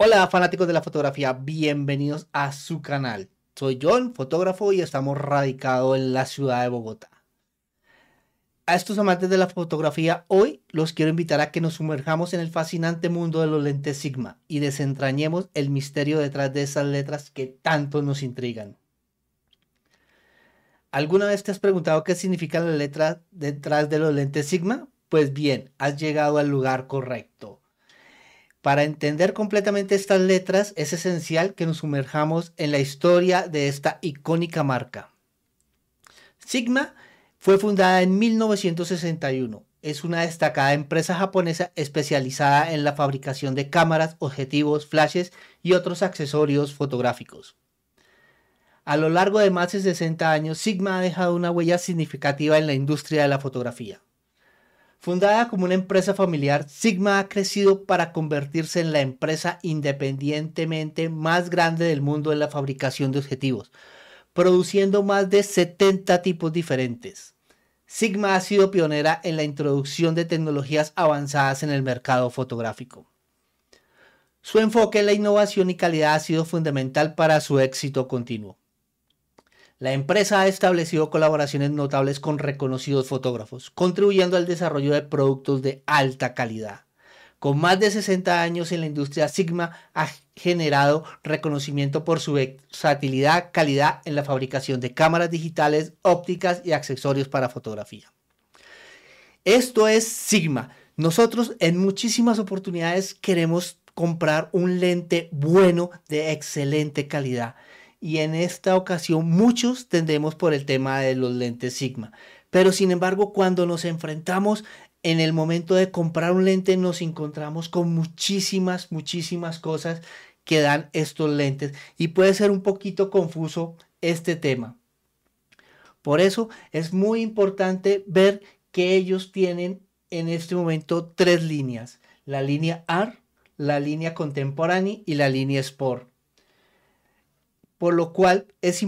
Hola fanáticos de la fotografía, bienvenidos a su canal. Soy John, fotógrafo y estamos radicados en la ciudad de Bogotá. A estos amantes de la fotografía, hoy los quiero invitar a que nos sumerjamos en el fascinante mundo de los lentes Sigma y desentrañemos el misterio detrás de esas letras que tanto nos intrigan. ¿Alguna vez te has preguntado qué significa la letra detrás de los lentes Sigma? Pues bien, has llegado al lugar correcto. Para entender completamente estas letras es esencial que nos sumerjamos en la historia de esta icónica marca. Sigma fue fundada en 1961. Es una destacada empresa japonesa especializada en la fabricación de cámaras, objetivos, flashes y otros accesorios fotográficos. A lo largo de más de 60 años, Sigma ha dejado una huella significativa en la industria de la fotografía. Fundada como una empresa familiar, Sigma ha crecido para convertirse en la empresa independientemente más grande del mundo en la fabricación de objetivos, produciendo más de 70 tipos diferentes. Sigma ha sido pionera en la introducción de tecnologías avanzadas en el mercado fotográfico. Su enfoque en la innovación y calidad ha sido fundamental para su éxito continuo. La empresa ha establecido colaboraciones notables con reconocidos fotógrafos, contribuyendo al desarrollo de productos de alta calidad. Con más de 60 años en la industria, Sigma ha generado reconocimiento por su versatilidad, calidad en la fabricación de cámaras digitales, ópticas y accesorios para fotografía. Esto es Sigma. Nosotros en muchísimas oportunidades queremos comprar un lente bueno de excelente calidad y en esta ocasión muchos tendemos por el tema de los lentes Sigma. Pero sin embargo, cuando nos enfrentamos en el momento de comprar un lente, nos encontramos con muchísimas, muchísimas cosas que dan estos lentes y puede ser un poquito confuso este tema. Por eso es muy importante ver que ellos tienen en este momento tres líneas. La línea AR, la línea Contemporánea y la línea Sport por lo cual es,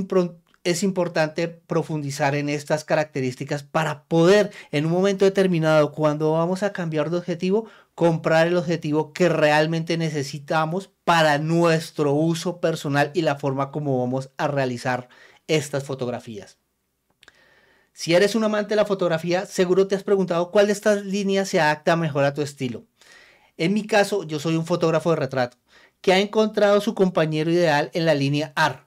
es importante profundizar en estas características para poder en un momento determinado, cuando vamos a cambiar de objetivo, comprar el objetivo que realmente necesitamos para nuestro uso personal y la forma como vamos a realizar estas fotografías. Si eres un amante de la fotografía, seguro te has preguntado cuál de estas líneas se adapta mejor a tu estilo. En mi caso, yo soy un fotógrafo de retrato que ha encontrado su compañero ideal en la línea AR.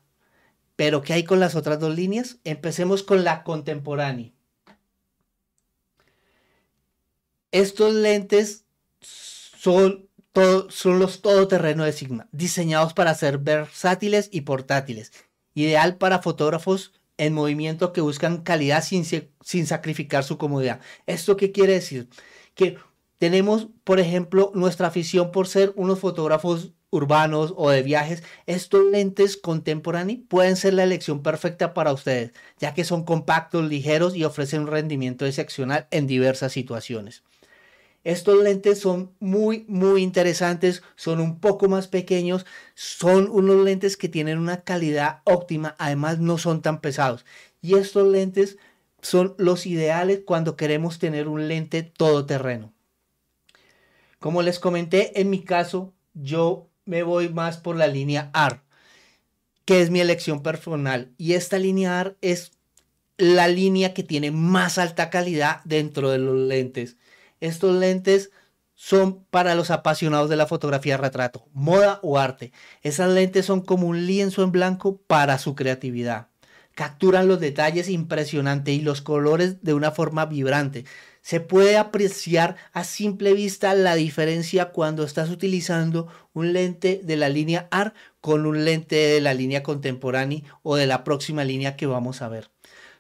Pero ¿qué hay con las otras dos líneas? Empecemos con la contemporánea. Estos lentes son, son los todoterreno de Sigma, diseñados para ser versátiles y portátiles, ideal para fotógrafos en movimiento que buscan calidad sin, sin sacrificar su comodidad. ¿Esto qué quiere decir? Que tenemos, por ejemplo, nuestra afición por ser unos fotógrafos urbanos o de viajes, estos lentes contemporáneos pueden ser la elección perfecta para ustedes, ya que son compactos, ligeros y ofrecen un rendimiento excepcional en diversas situaciones. Estos lentes son muy, muy interesantes, son un poco más pequeños, son unos lentes que tienen una calidad óptima, además no son tan pesados. Y estos lentes son los ideales cuando queremos tener un lente todoterreno. Como les comenté, en mi caso, yo me voy más por la línea AR, que es mi elección personal. Y esta línea AR es la línea que tiene más alta calidad dentro de los lentes. Estos lentes son para los apasionados de la fotografía retrato, moda o arte. Esas lentes son como un lienzo en blanco para su creatividad. Capturan los detalles impresionantes y los colores de una forma vibrante se puede apreciar a simple vista la diferencia cuando estás utilizando un lente de la línea AR con un lente de la línea contemporánea o de la próxima línea que vamos a ver.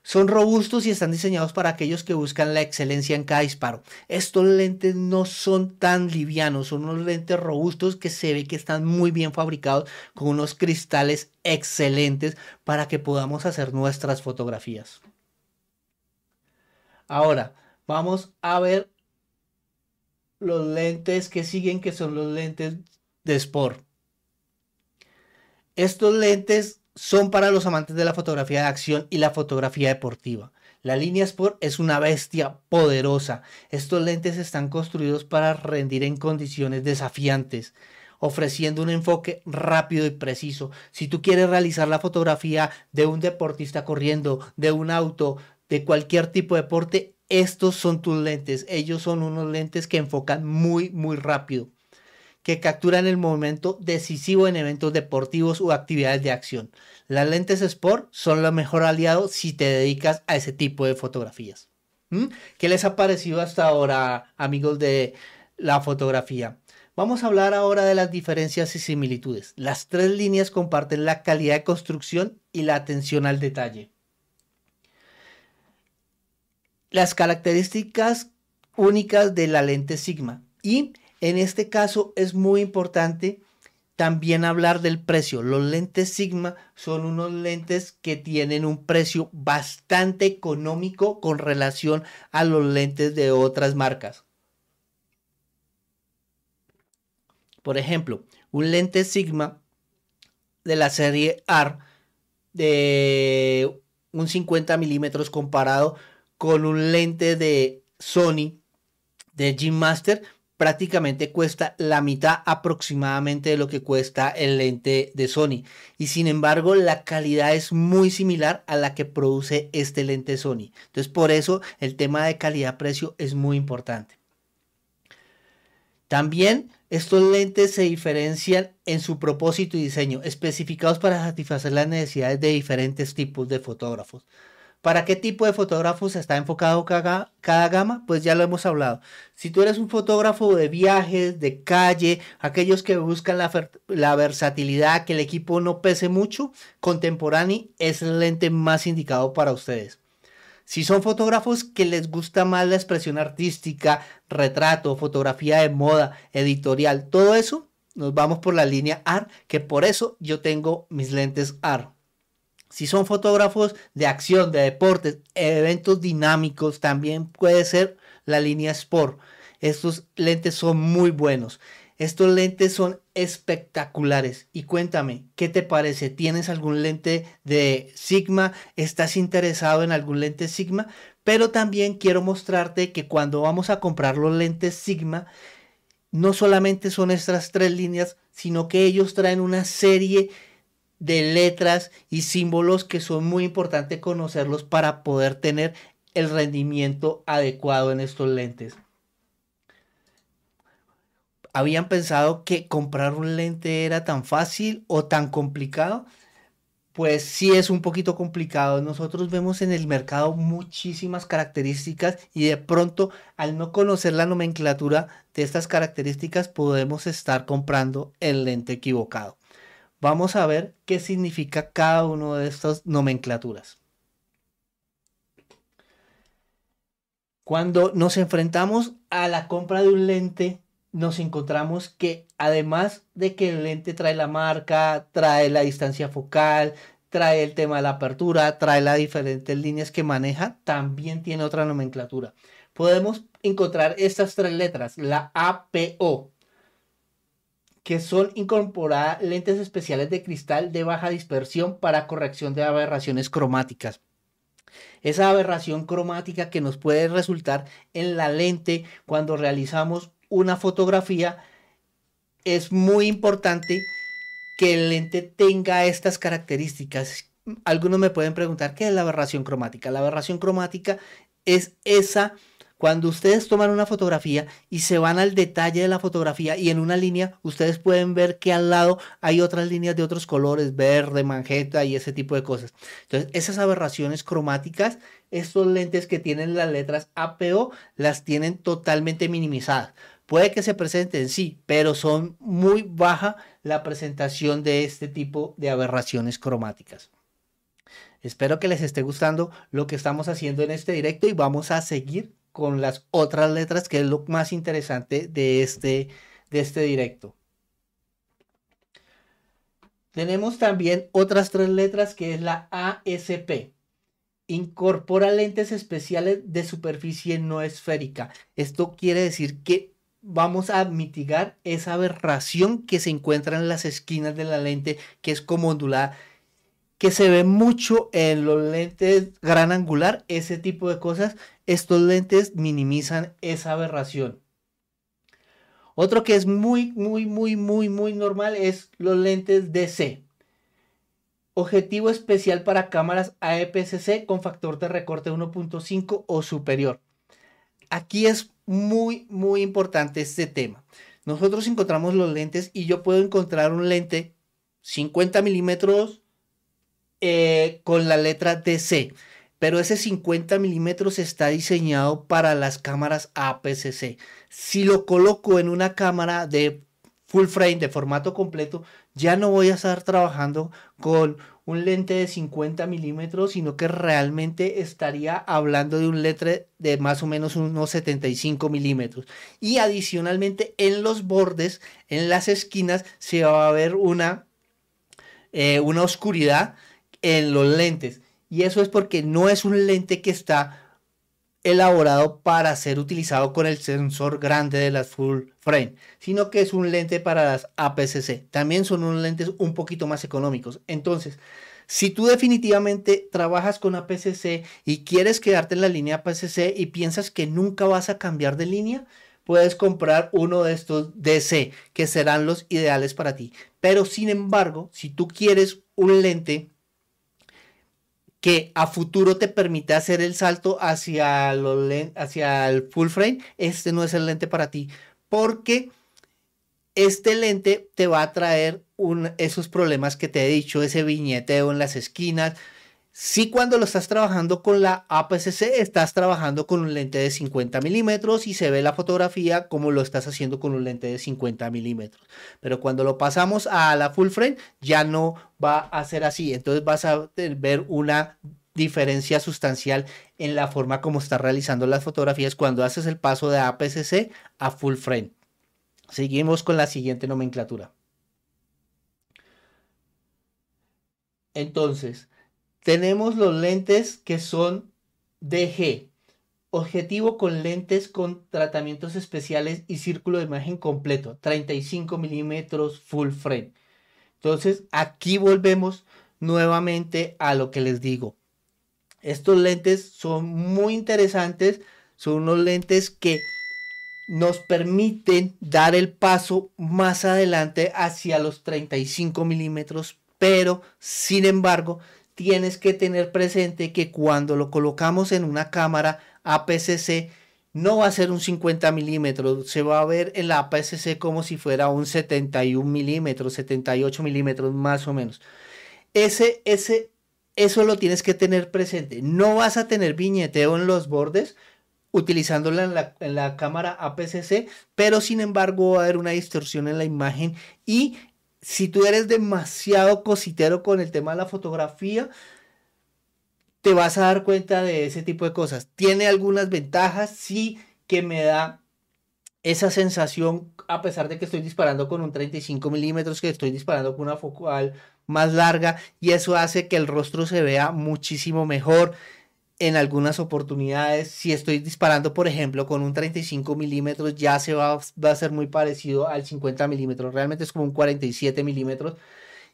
Son robustos y están diseñados para aquellos que buscan la excelencia en cada disparo. Estos lentes no son tan livianos, son unos lentes robustos que se ve que están muy bien fabricados con unos cristales excelentes para que podamos hacer nuestras fotografías. Ahora, vamos a ver los lentes que siguen, que son los lentes de Sport. Estos lentes son para los amantes de la fotografía de acción y la fotografía deportiva. La línea Sport es una bestia poderosa. Estos lentes están construidos para rendir en condiciones desafiantes ofreciendo un enfoque rápido y preciso. Si tú quieres realizar la fotografía de un deportista corriendo, de un auto, de cualquier tipo de deporte, estos son tus lentes. Ellos son unos lentes que enfocan muy, muy rápido, que capturan el momento decisivo en eventos deportivos o actividades de acción. Las lentes Sport son lo mejor aliado si te dedicas a ese tipo de fotografías. ¿Mm? ¿Qué les ha parecido hasta ahora, amigos de la fotografía? Vamos a hablar ahora de las diferencias y similitudes. Las tres líneas comparten la calidad de construcción y la atención al detalle. Las características únicas de la lente Sigma. Y en este caso es muy importante también hablar del precio. Los lentes Sigma son unos lentes que tienen un precio bastante económico con relación a los lentes de otras marcas. Por ejemplo, un lente Sigma de la serie R de un 50 milímetros comparado con un lente de Sony de G Master prácticamente cuesta la mitad aproximadamente de lo que cuesta el lente de Sony. Y sin embargo, la calidad es muy similar a la que produce este lente Sony. Entonces, por eso el tema de calidad-precio es muy importante. También estos lentes se diferencian en su propósito y diseño, especificados para satisfacer las necesidades de diferentes tipos de fotógrafos. ¿Para qué tipo de fotógrafos está enfocado cada, gama? Pues ya lo hemos hablado. Si tú eres un fotógrafo de viajes, de calle, aquellos que buscan la, la versatilidad, que el equipo no pese mucho, Contemporáneo es el lente más indicado para ustedes. Si son fotógrafos que les gusta más la expresión artística, retrato, fotografía de moda, editorial, todo eso, nos vamos por la línea AR, que por eso yo tengo mis lentes AR. Si son fotógrafos de acción, de deportes, eventos dinámicos, también puede ser la línea Sport. Estos lentes son muy buenos. Estos lentes son espectaculares. Y cuéntame, ¿qué te parece? ¿Tienes algún lente de Sigma? ¿Estás interesado en algún lente Sigma? Pero también quiero mostrarte que cuando vamos a comprar los lentes Sigma, no solamente son estas tres líneas, sino que ellos traen una serie de letras y símbolos que son muy importantes conocerlos para poder tener el rendimiento adecuado en estos lentes habían pensado que comprar un lente era tan fácil o tan complicado. Pues sí es un poquito complicado. Nosotros vemos en el mercado muchísimas características y de pronto al no conocer la nomenclatura de estas características podemos estar comprando el lente equivocado. Vamos a ver qué significa cada una de estas nomenclaturas. Cuando nos enfrentamos a la compra de un lente nos encontramos que además de que el lente trae la marca, trae la distancia focal, trae el tema de la apertura, trae las diferentes líneas que maneja, también tiene otra nomenclatura. Podemos encontrar estas tres letras, la APO, que son incorporadas lentes especiales de cristal de baja dispersión para corrección de aberraciones cromáticas. Esa aberración cromática que nos puede resultar en la lente cuando realizamos una fotografía, es muy importante que el lente tenga estas características. Algunos me pueden preguntar, ¿qué es la aberración cromática? La aberración cromática es esa cuando ustedes toman una fotografía y se van al detalle de la fotografía y en una línea ustedes pueden ver que al lado hay otras líneas de otros colores, verde, magenta y ese tipo de cosas. Entonces, esas aberraciones cromáticas, estos lentes que tienen las letras APO, las tienen totalmente minimizadas. Puede que se presenten, sí, pero son muy baja la presentación de este tipo de aberraciones cromáticas. Espero que les esté gustando lo que estamos haciendo en este directo y vamos a seguir con las otras letras, que es lo más interesante de este, de este directo. Tenemos también otras tres letras que es la ASP. Incorpora lentes especiales de superficie no esférica. Esto quiere decir que vamos a mitigar esa aberración que se encuentra en las esquinas de la lente, que es como ondulada, que se ve mucho en los lentes gran angular, ese tipo de cosas. Estos lentes minimizan esa aberración. Otro que es muy, muy, muy, muy, muy normal es los lentes DC. Objetivo especial para cámaras AEPCC con factor de recorte 1.5 o superior. Aquí es muy, muy importante este tema. Nosotros encontramos los lentes y yo puedo encontrar un lente 50 milímetros eh, con la letra DC pero ese 50 milímetros está diseñado para las cámaras APS-C. Si lo coloco en una cámara de full frame, de formato completo, ya no voy a estar trabajando con un lente de 50 milímetros, sino que realmente estaría hablando de un lente de más o menos unos 75 milímetros. Y adicionalmente en los bordes, en las esquinas, se va a ver una, eh, una oscuridad en los lentes. Y eso es porque no es un lente que está elaborado para ser utilizado con el sensor grande de las full frame, sino que es un lente para las APS-C. También son unos lentes un poquito más económicos. Entonces, si tú definitivamente trabajas con APS-C y quieres quedarte en la línea APS-C y piensas que nunca vas a cambiar de línea, puedes comprar uno de estos DC que serán los ideales para ti. Pero sin embargo, si tú quieres un lente que a futuro te permite hacer el salto hacia, el full frame, este no es el lente para ti, porque este lente te va a traer esos problemas que te he dicho, ese viñeteo en las esquinas, si cuando lo estás trabajando con la APS-C estás trabajando con un lente de 50 milímetros y se ve la fotografía como lo estás haciendo con un lente de 50 milímetros. Pero cuando lo pasamos a la full frame ya no va a ser así. Entonces vas a ver una diferencia sustancial en la forma como estás realizando las fotografías cuando haces el paso de APS-C a full frame. Seguimos con la siguiente nomenclatura. Entonces, tenemos los lentes que son DG, objetivo con lentes con tratamientos especiales y círculo de imagen completo, 35 milímetros full frame. Entonces aquí volvemos nuevamente a lo que les digo. Estos lentes son muy interesantes, son unos lentes que nos permiten dar el paso más adelante hacia los 35 milímetros, pero sin embargo tienes que tener presente que cuando lo colocamos en una cámara APS-C, no va a ser un 50 milímetros, se va a ver en la APS-C como si fuera un 71 milímetros, 78 milímetros más o menos. Ese, ese, eso lo tienes que tener presente. No vas a tener viñeteo en los bordes utilizándola en la, en la cámara APS-C, pero sin embargo va a haber una distorsión en la imagen y si tú eres demasiado cositero con el tema de la fotografía, te vas a dar cuenta de ese tipo de cosas. Tiene algunas ventajas, sí que me da esa sensación, a pesar de que estoy disparando con un 35 milímetros, que estoy disparando con una focal más larga, y eso hace que el rostro se vea muchísimo mejor en algunas oportunidades, si estoy disparando, por ejemplo, con un 35 milímetros, ya se va, va, a ser muy parecido al 50 milímetros. Realmente es como un 47 milímetros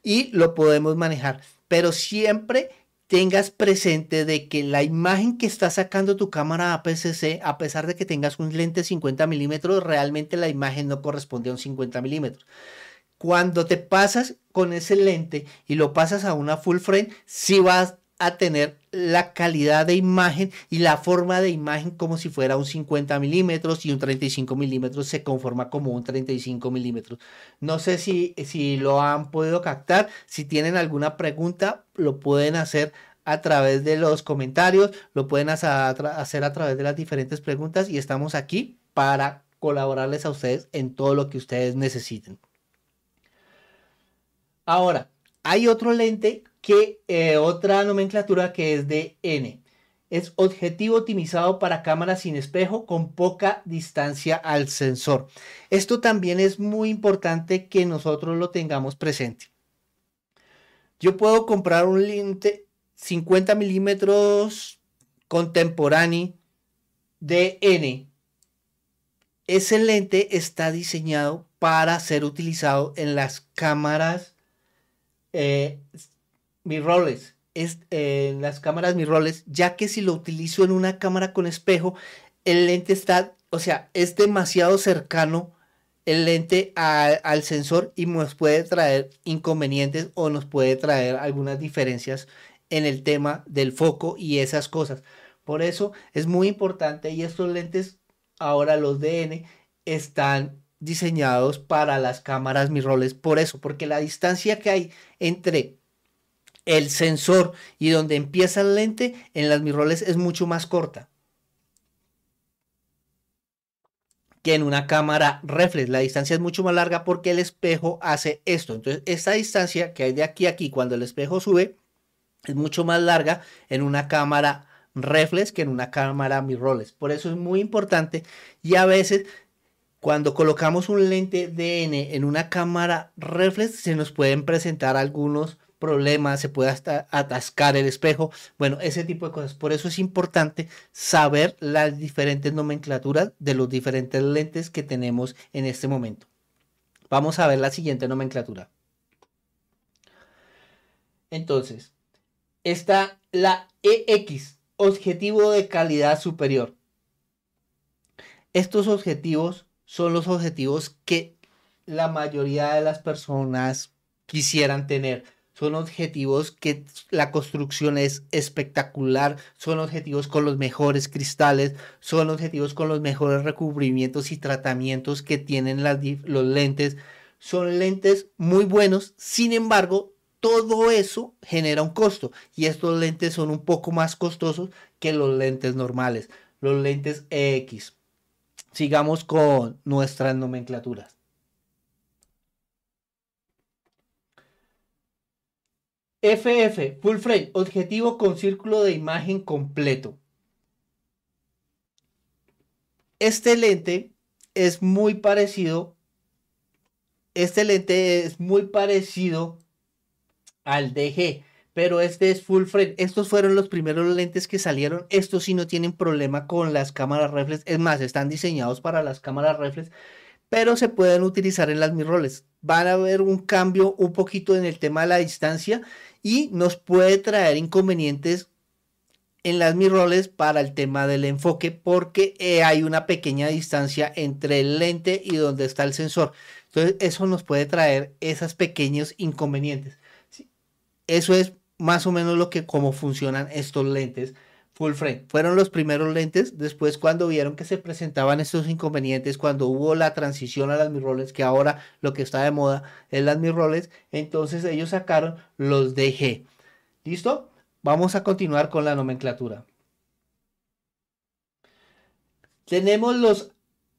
y lo podemos manejar. Pero siempre tengas presente de que la imagen que está sacando tu cámara APS-C, a pesar de que tengas un lente 50 milímetros, realmente la imagen no corresponde a un 50 milímetros. Cuando te pasas con ese lente y lo pasas a una full frame, sí vas a tener la calidad de imagen y la forma de imagen como si fuera un 50 milímetros y un 35 milímetros se conforma como un 35 milímetros. No sé si, si lo han podido captar. Si tienen alguna pregunta, lo pueden hacer a través de los comentarios, lo pueden hacer a través de las diferentes preguntas y estamos aquí para colaborarles a ustedes en todo lo que ustedes necesiten. Ahora, hay otro lente que eh, otra nomenclatura que es de N. Es objetivo optimizado para cámaras sin espejo con poca distancia al sensor. Esto también es muy importante que nosotros lo tengamos presente. Yo puedo comprar un lente 50 milímetros contemporáneo de N. Ese lente está diseñado para ser utilizado en las cámaras eh, mirrorless, es, eh, las cámaras mirrorless, ya que si lo utilizo en una cámara con espejo, el lente está, o sea, es demasiado cercano el lente al sensor y nos puede traer inconvenientes o nos puede traer algunas diferencias en el tema del foco y esas cosas. Por eso es muy importante y estos lentes, ahora los DN, están diseñados para las cámaras mirrorless. Por eso, porque la distancia que hay entre el sensor y donde empieza el lente en las mirrorless es mucho más corta. que en una cámara reflex. La distancia es mucho más larga porque el espejo hace esto. Entonces, esta distancia que hay de aquí a aquí cuando el espejo sube es mucho más larga en una cámara reflex que en una cámara mirrorless. Por eso es muy importante y a veces cuando colocamos un lente DN en una cámara reflex se nos pueden presentar algunos problemas, se puede hasta atascar el espejo, bueno, ese tipo de cosas. Por eso es importante saber las diferentes nomenclaturas de los diferentes lentes que tenemos en este momento. Vamos a ver la siguiente nomenclatura. Entonces, está la EX, objetivo de calidad superior. Estos objetivos son los objetivos que la mayoría de las personas quisieran tener. Son objetivos que la construcción es espectacular, son objetivos con los mejores cristales, son objetivos con los mejores recubrimientos y tratamientos que tienen los lentes. Son lentes muy buenos, sin embargo, todo eso genera un costo y estos lentes son un poco más costosos que los lentes normales, los lentes EX. Sigamos con nuestras nomenclaturas. FF, full frame, objetivo con círculo de imagen completo. Este lente es muy parecido. Este lente es muy parecido al DG pero este es full frame. Estos fueron los primeros lentes que salieron. Estos sí no tienen problema con las cámaras reflex. Es más, están diseñados para las cámaras reflex, pero se pueden utilizar en las mirrorless. Van a haber un cambio un poquito en el tema de la distancia y nos puede traer inconvenientes en las mirrorless para el tema del enfoque porque eh, hay una pequeña distancia entre el lente y donde está el sensor. Entonces eso nos puede traer esos pequeños inconvenientes. Eso es más o menos lo que cómo funcionan estos lentes full frame. Fueron los primeros lentes, después cuando vieron que se presentaban estos inconvenientes, cuando hubo la transición a las mirrorless, que ahora lo que está de moda es las mirrorless, entonces ellos sacaron los DG. ¿Listo? Vamos a continuar con la nomenclatura. Tenemos los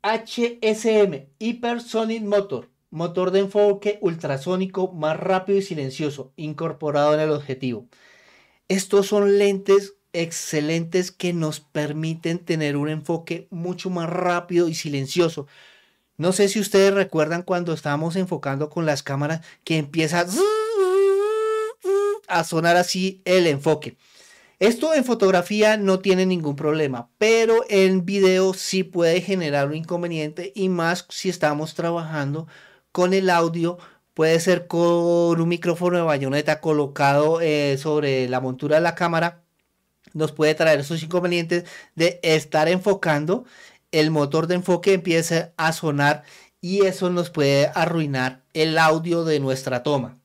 HSM, Hypersonic Motor motor de enfoque ultrasónico más rápido y silencioso incorporado en el objetivo. Estos son lentes excelentes que nos permiten tener un enfoque mucho más rápido y silencioso. No sé si ustedes recuerdan cuando estábamos enfocando con las cámaras que empieza a sonar así el enfoque. Esto en fotografía no tiene ningún problema, pero en video sí puede generar un inconveniente y más si estamos trabajando con el audio puede ser con un micrófono de bayoneta colocado eh, sobre la montura de la cámara. Nos puede traer esos inconvenientes de estar enfocando, el motor de enfoque empieza a sonar y eso nos puede arruinar el audio de nuestra toma.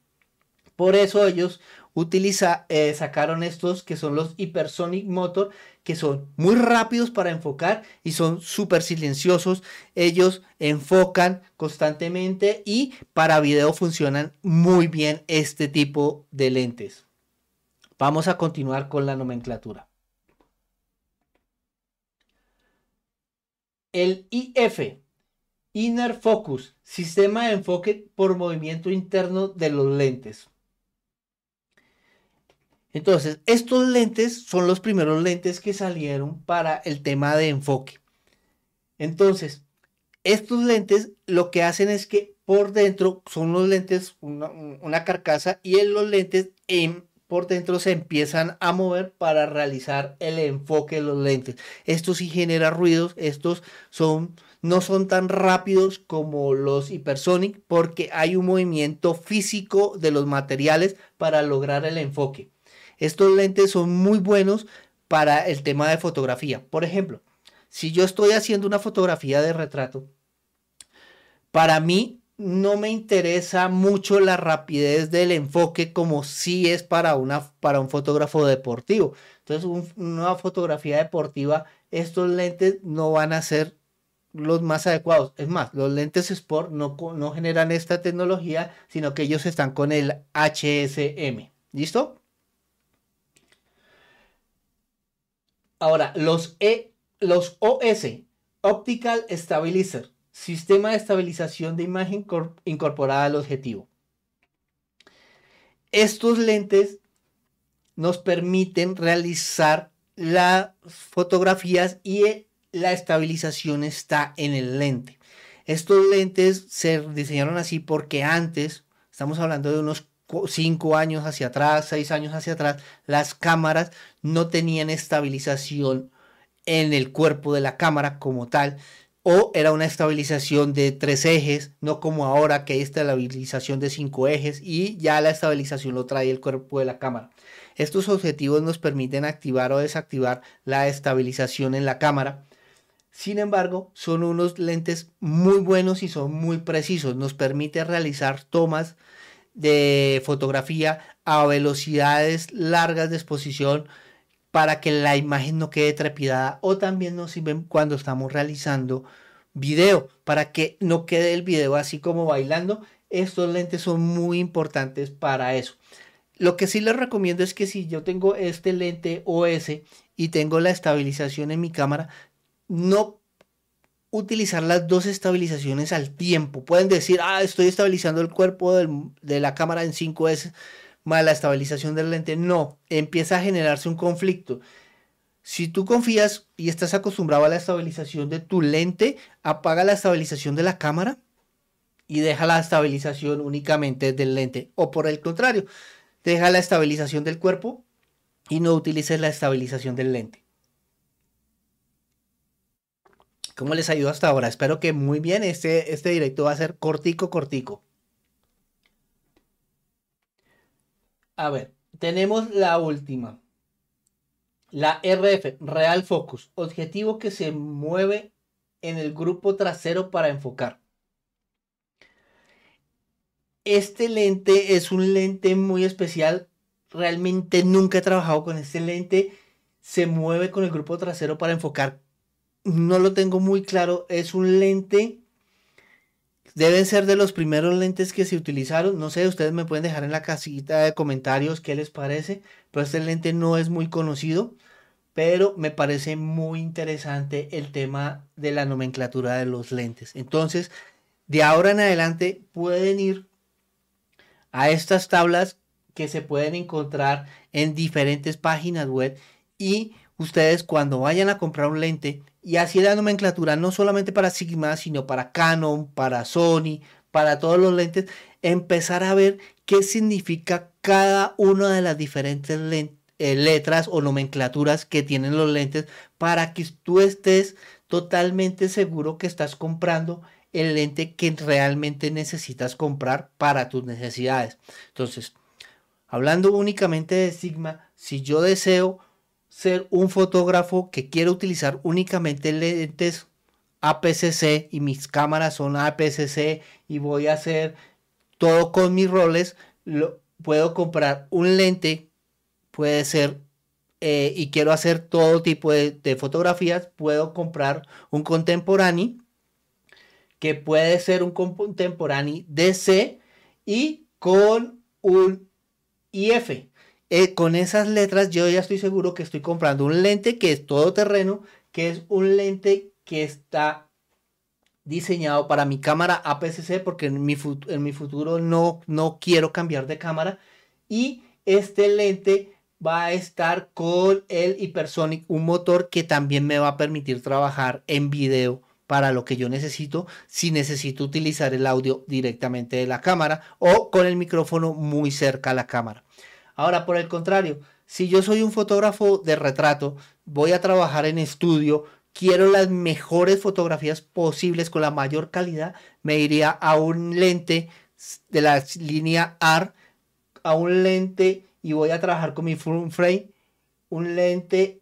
Por eso ellos utiliza, eh, sacaron estos que son los Hypersonic Motor, que son muy rápidos para enfocar y son súper silenciosos. Ellos enfocan constantemente y para video funcionan muy bien este tipo de lentes. Vamos a continuar con la nomenclatura. El IF, Inner Focus, sistema de enfoque por movimiento interno de los lentes. Entonces, estos lentes son los primeros lentes que salieron para el tema de enfoque. Entonces, estos lentes lo que hacen es que por dentro son los lentes, una, carcasa, y en los lentes por dentro se empiezan a mover para realizar el enfoque de los lentes. Esto sí genera ruidos, estos son, no son tan rápidos como los Hypersonic porque hay un movimiento físico de los materiales para lograr el enfoque. Estos lentes son muy buenos para el tema de fotografía. Por ejemplo, si yo estoy haciendo una fotografía de retrato, Para mí no me interesa mucho la rapidez del enfoque como si es para, una, para un fotógrafo deportivo. Entonces, una fotografía deportiva, estos lentes no van a ser los más adecuados. Es más, los lentes Sport no, no generan esta tecnología, sino que ellos están con el HSM. ¿Listo? Ahora, los, e, los OS, Optical Stabilizer, sistema de estabilización de imagen incorporada al objetivo. Estos lentes nos permiten realizar las fotografías y la estabilización está en el lente. Estos lentes se diseñaron así porque antes, estamos hablando de unos 5 años hacia atrás, 6 años hacia atrás, las cámaras no tenían estabilización en el cuerpo de la cámara como tal, o era una estabilización de tres ejes, no como ahora que hay estabilización de cinco ejes y ya la estabilización lo trae el cuerpo de la cámara. Estos objetivos nos permiten activar o desactivar la estabilización en la cámara. Sin embargo, son unos lentes muy buenos y son muy precisos. Nos permite realizar tomas de fotografía a velocidades largas de exposición para que la imagen no quede trepidada o también nos sirven cuando estamos realizando video para que no quede el video así como bailando. Estos lentes son muy importantes para eso. Lo que sí les recomiendo es que si yo tengo este lente OS y tengo la estabilización en mi cámara, no utilizar las dos estabilizaciones al tiempo. Pueden decir, ah, estoy estabilizando el cuerpo de la cámara en 5S más la estabilización del lente. No, empieza a generarse un conflicto. Si tú confías y estás acostumbrado a la estabilización de tu lente, apaga la estabilización de la cámara y deja la estabilización únicamente del lente. O por el contrario, deja la estabilización del cuerpo y no utilices la estabilización del lente. ¿Cómo les ayudo hasta ahora? Espero que muy bien. Este, este directo va a ser cortico, cortico. A ver, tenemos la última. La RF, Real Focus, objetivo que se mueve en el grupo trasero para enfocar. Este lente es un lente muy especial. Realmente nunca he trabajado con este lente. Se mueve con el grupo trasero para enfocar. No lo tengo muy claro. Es un lente Deben ser de los primeros lentes que se utilizaron. No sé, ustedes me pueden dejar en la casita de comentarios qué les parece. Pero este lente no es muy conocido. Pero me parece muy interesante el tema de la nomenclatura de los lentes. Entonces, de ahora en adelante pueden ir a estas tablas que se pueden encontrar en diferentes páginas web y ustedes cuando vayan a comprar un lente y así la nomenclatura no solamente para Sigma, sino para Canon, para Sony, para todos los lentes, empezar a ver qué significa cada una de las diferentes eh, letras o nomenclaturas que tienen los lentes para que tú estés totalmente seguro que estás comprando el lente que realmente necesitas comprar para tus necesidades. Entonces, hablando únicamente de Sigma, si yo deseo ser un fotógrafo que quiere utilizar únicamente lentes APC-C y mis cámaras son APC-C y voy a hacer todo con mis roles, puedo comprar un lente, puede ser, eh, y quiero hacer todo tipo de, de, fotografías, puedo comprar un contemporáneo, que puede ser un contemporáneo DC y con un IF. Eh, con esas letras yo ya estoy seguro que estoy comprando un lente que es todo terreno, que es un lente que está diseñado para mi cámara APS-C porque en mi, en mi futuro no, no quiero cambiar de cámara y este lente va a estar con el Hypersonic, un motor que también me va a permitir trabajar en video para lo que yo necesito si necesito utilizar el audio directamente de la cámara o con el micrófono muy cerca a la cámara. Ahora, por el contrario, si yo soy un fotógrafo de retrato, voy a trabajar en estudio, quiero las mejores fotografías posibles con la mayor calidad, me iría a un lente de la línea AR, a un lente y voy a trabajar con mi front frame, un lente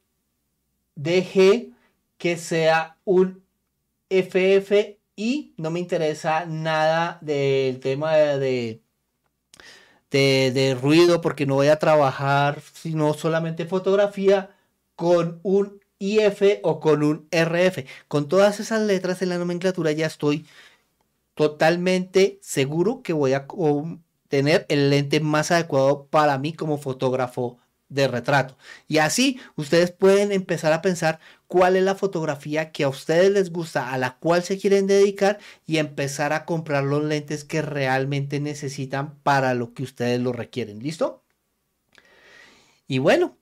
DG que sea un FF y no me interesa nada del tema de, de, de, ruido porque no voy a trabajar sino solamente fotografía con un IF o con un RF. Con todas esas letras en la nomenclatura ya estoy totalmente seguro que voy a tener el lente más adecuado para mí como fotógrafo de retrato. Y así ustedes pueden empezar a pensar cuál es la fotografía que a ustedes les gusta, a la cual se quieren dedicar y empezar a comprar los lentes que realmente necesitan para lo que ustedes lo requieren. ¿Listo? Y bueno,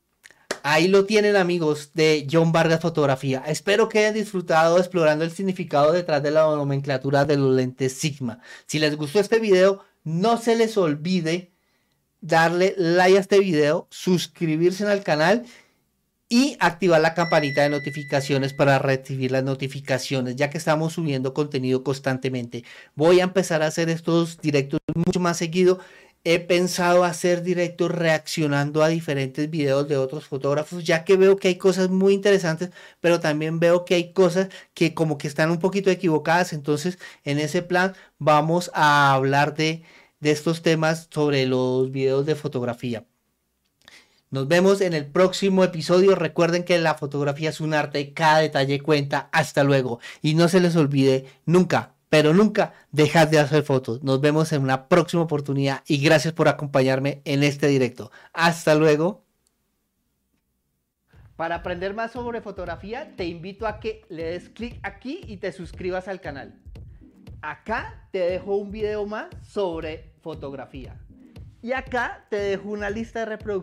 ahí lo tienen amigos de John Vargas Fotografía. Espero que hayan disfrutado explorando el significado detrás de la nomenclatura de los lentes Sigma. Si les gustó este video, no se les olvide darle like a este video, suscribirse al canal y activar la campanita de notificaciones para recibir las notificaciones, ya que estamos subiendo contenido constantemente. Voy a empezar a hacer estos directos mucho más seguido. He pensado hacer directos reaccionando a diferentes videos de otros fotógrafos, ya que veo que hay cosas muy interesantes, pero también veo que hay cosas que como que están un poquito equivocadas. Entonces, en ese plan vamos a hablar de de estos temas sobre los videos de fotografía. Nos vemos en el próximo episodio. Recuerden que la fotografía es un arte y cada detalle cuenta. Hasta luego. Y no se les olvide nunca, pero nunca dejar de hacer fotos. Nos vemos en una próxima oportunidad y gracias por acompañarme en este directo. Hasta luego. Para aprender más sobre fotografía, te invito a que le des clic aquí y te suscribas al canal. Acá te dejo un video más sobre fotografía. Y acá te dejo una lista de reproducción